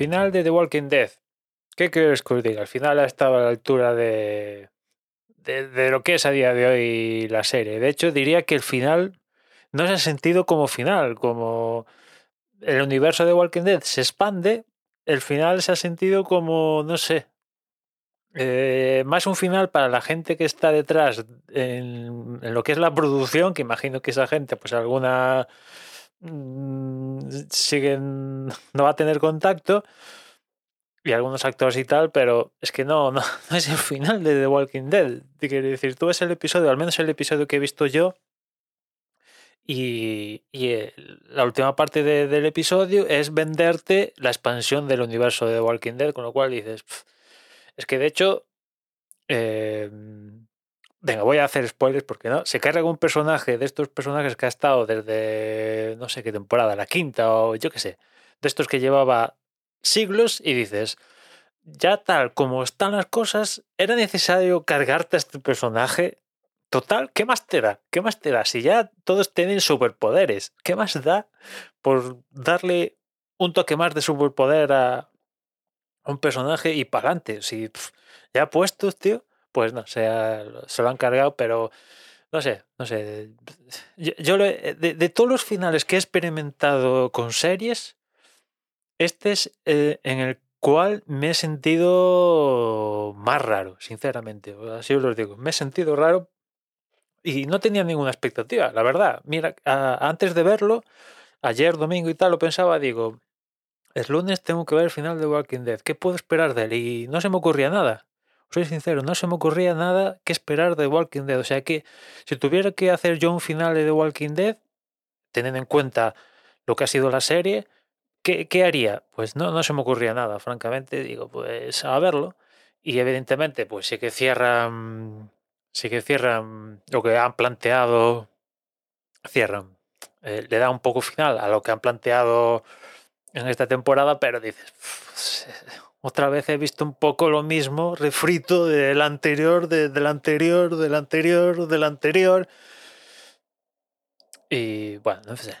final de The Walking Dead. ¿Qué quieres que os diga? Al final ha estado a la altura de, de, lo que es a día de hoy la serie. De hecho, diría que el final no se ha sentido como final, como el universo de Walking Dead se expande, el final se ha sentido como, no sé, eh, más un final para la gente que está detrás en, en lo que es la producción, que imagino que esa gente, pues alguna siguen, no va a tener contacto, y algunos actores y tal, pero es que no, no, es el final de The Walking Dead. Quiero decir, tú ves el episodio, al menos el episodio que he visto yo, y, y la última parte de- del episodio es venderte la expansión del universo de The Walking Dead, con lo cual dices, "Pf, es que de hecho, eh, venga, voy a hacer spoilers porque no, se carga un personaje de estos personajes que ha estado desde no sé qué temporada, la quinta o yo qué sé, de estos que llevaba siglos y dices, ya tal como están las cosas, era necesario cargarte a este personaje. Total, ¿qué más te da? ¿Qué más te da? Si ya todos tienen superpoderes, ¿qué más da por darle un toque más de superpoder a un personaje y para adelante? Si ya puestos, tío, pues no, se, se lo han cargado, pero no sé, no sé. Yo, de, todos los finales que he experimentado con series, este es eh, en el cual me he sentido más raro, sinceramente. Así os lo digo. Me he sentido raro y no tenía ninguna expectativa, la verdad. Mira, antes de verlo, ayer, domingo y tal, lo pensaba, digo, el lunes tengo que ver el final de Walking Dead. ¿Qué puedo esperar de él? Y no se me ocurría nada. Soy sincero, no se me ocurría nada que esperar de Walking Dead. O sea que si tuviera que hacer yo un final de The Walking Dead, teniendo en cuenta lo que ha sido la serie, ¿qué, qué haría? Pues no, no se me ocurría nada, francamente. Digo, pues a verlo. Y evidentemente, pues sí que cierran, sí que cierran lo que han planteado, cierran. eh, le da un poco final a lo que han planteado en esta temporada, pero dices, "Uf, otra vez he visto un poco lo mismo, refrito del anterior, de- del anterior, del anterior, del anterior. Y bueno, no sé.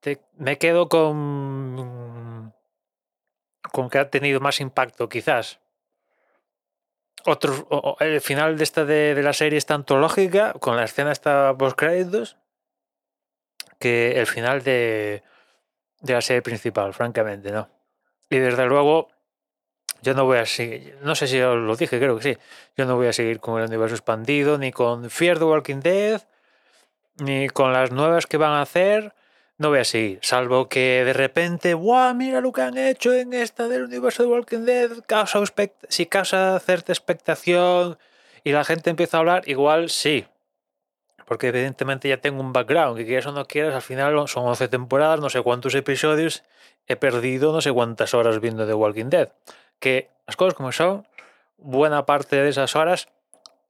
Te- me quedo con, con que ha tenido más impacto, quizás. Otros, o- el final de esta de, de la serie es tanto lógica, con la escena esta post créditos, que el final de, de la serie principal, francamente, ¿no? Y desde luego, yo no voy a seguir, no sé si os lo dije, creo que sí, yo no voy a seguir con el universo expandido, ni con Fear the Walking Dead, ni con las nuevas que van a hacer, no voy a seguir, salvo que de repente, ¡guau! Mira lo que han hecho en esta del universo de Walking Dead, causa si causa cierta expectación y la gente empieza a hablar, igual sí. Porque evidentemente ya tengo un background, que quieras o no quieras, al final son 11 temporadas, no sé cuántos episodios, he perdido no sé cuántas horas viendo The Walking Dead. Que las cosas como son, buena parte de esas horas,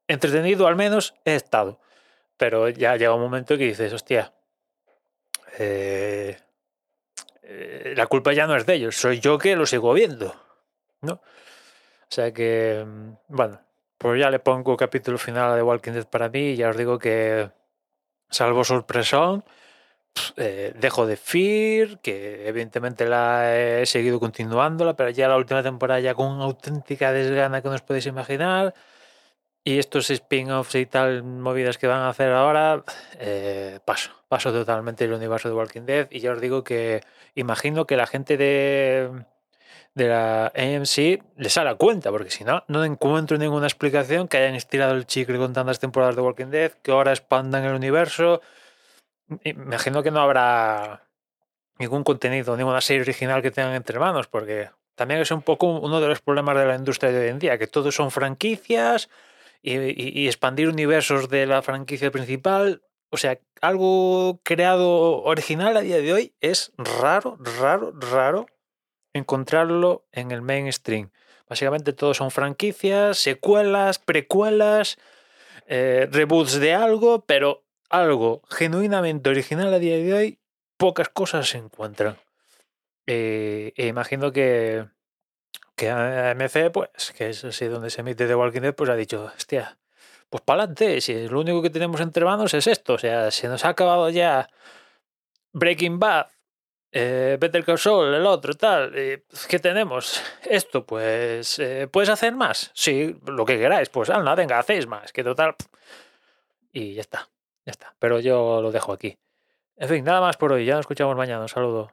entretenido al menos, he estado. Pero ya llega un momento que dices, hostia, eh, eh, la culpa ya no es de ellos, soy yo que lo sigo viendo. ¿no? O sea que, mm, bueno, pues ya le pongo capítulo final a The Walking Dead para mí y ya os digo que, salvo sorpresón, eh, dejo de Fear, que evidentemente la he seguido continuándola, pero ya la última temporada ya con auténtica desgana que no os podéis imaginar. Y estos spin-offs y tal, movidas que van a hacer ahora, eh, paso, paso totalmente el universo de Walking Dead. Y ya os digo que imagino que la gente de, de la AMC les hará cuenta, porque si no, no encuentro ninguna explicación que hayan estirado el chicle con tantas temporadas de Walking Dead, que ahora expandan el universo. Imagino que no habrá ningún contenido, ninguna serie original que tengan entre manos, porque también es un poco uno de los problemas de la industria de hoy en día, que todos son franquicias y, expandir universos de la franquicia principal. O sea, algo creado original a día de hoy es raro, raro, raro encontrarlo en el mainstream. Básicamente todos son franquicias, secuelas, precuelas, eh, reboots de algo, pero algo genuinamente original a día de hoy, pocas cosas se encuentran. Eh, e imagino que, que AMC, pues, que es así donde se emite The Walking Dead, pues ha dicho, hostia, pues para adelante, si lo único que tenemos entre manos es esto, o sea, se nos ha acabado ya Breaking Bad, eh, Better Call Saul, el otro, tal. eh, ¿Qué tenemos? Esto, pues. ¿Puedes hacer más? Sí, lo que queráis. Pues anda, venga, hacéis más. Que total. Y ya está. Ya está. Pero yo lo dejo aquí. En fin, nada más por hoy. Ya nos escuchamos mañana. Un saludo.